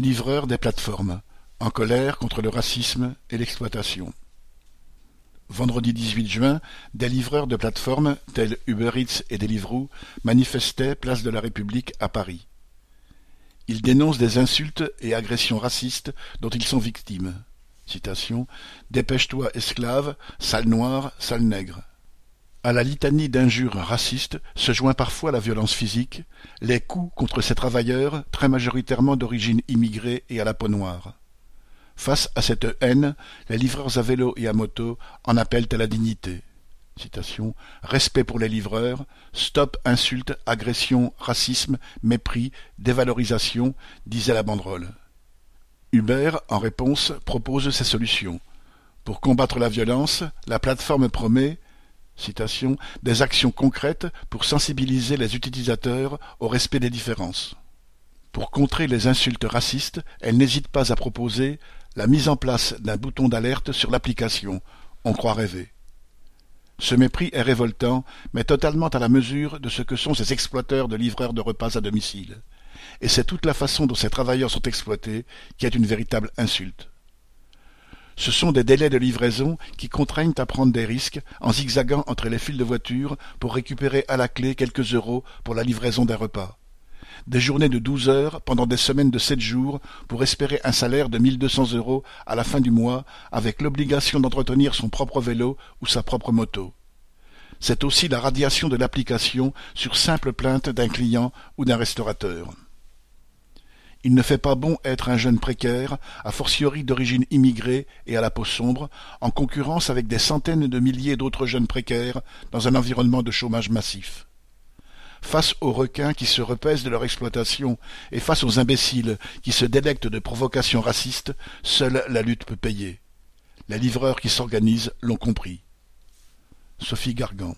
Livreurs des plateformes, en colère contre le racisme et l'exploitation. Vendredi 18 juin, des livreurs de plateformes, tels Uber et Deliveroo, manifestaient place de la République à Paris. Ils dénoncent des insultes et agressions racistes dont ils sont victimes. Dépêche-toi, esclave, sale noir, sale nègre. À la litanie d'injures racistes se joint parfois la violence physique, les coups contre ces travailleurs, très majoritairement d'origine immigrée et à la peau noire. Face à cette haine, les livreurs à vélo et à moto en appellent à la dignité. Respect pour les livreurs, stop insultes, agressions, racisme, mépris, dévalorisation, disait la banderole. Hubert, en réponse, propose ses solutions. Pour combattre la violence, la plateforme promet citation, des actions concrètes pour sensibiliser les utilisateurs au respect des différences. Pour contrer les insultes racistes, elle n'hésite pas à proposer la mise en place d'un bouton d'alerte sur l'application. On croit rêver. Ce mépris est révoltant, mais totalement à la mesure de ce que sont ces exploiteurs de livreurs de repas à domicile. Et c'est toute la façon dont ces travailleurs sont exploités qui est une véritable insulte. Ce sont des délais de livraison qui contraignent à prendre des risques en zigzagant entre les files de voitures pour récupérer à la clé quelques euros pour la livraison d'un repas des journées de douze heures pendant des semaines de sept jours pour espérer un salaire de mille deux cents euros à la fin du mois avec l'obligation d'entretenir son propre vélo ou sa propre moto. C'est aussi la radiation de l'application sur simple plainte d'un client ou d'un restaurateur. Il ne fait pas bon être un jeune précaire, a fortiori d'origine immigrée et à la peau sombre, en concurrence avec des centaines de milliers d'autres jeunes précaires dans un environnement de chômage massif face aux requins qui se repaissent de leur exploitation et face aux imbéciles qui se délectent de provocations racistes, seule la lutte peut payer. Les livreurs qui s'organisent l'ont compris. Sophie Gargan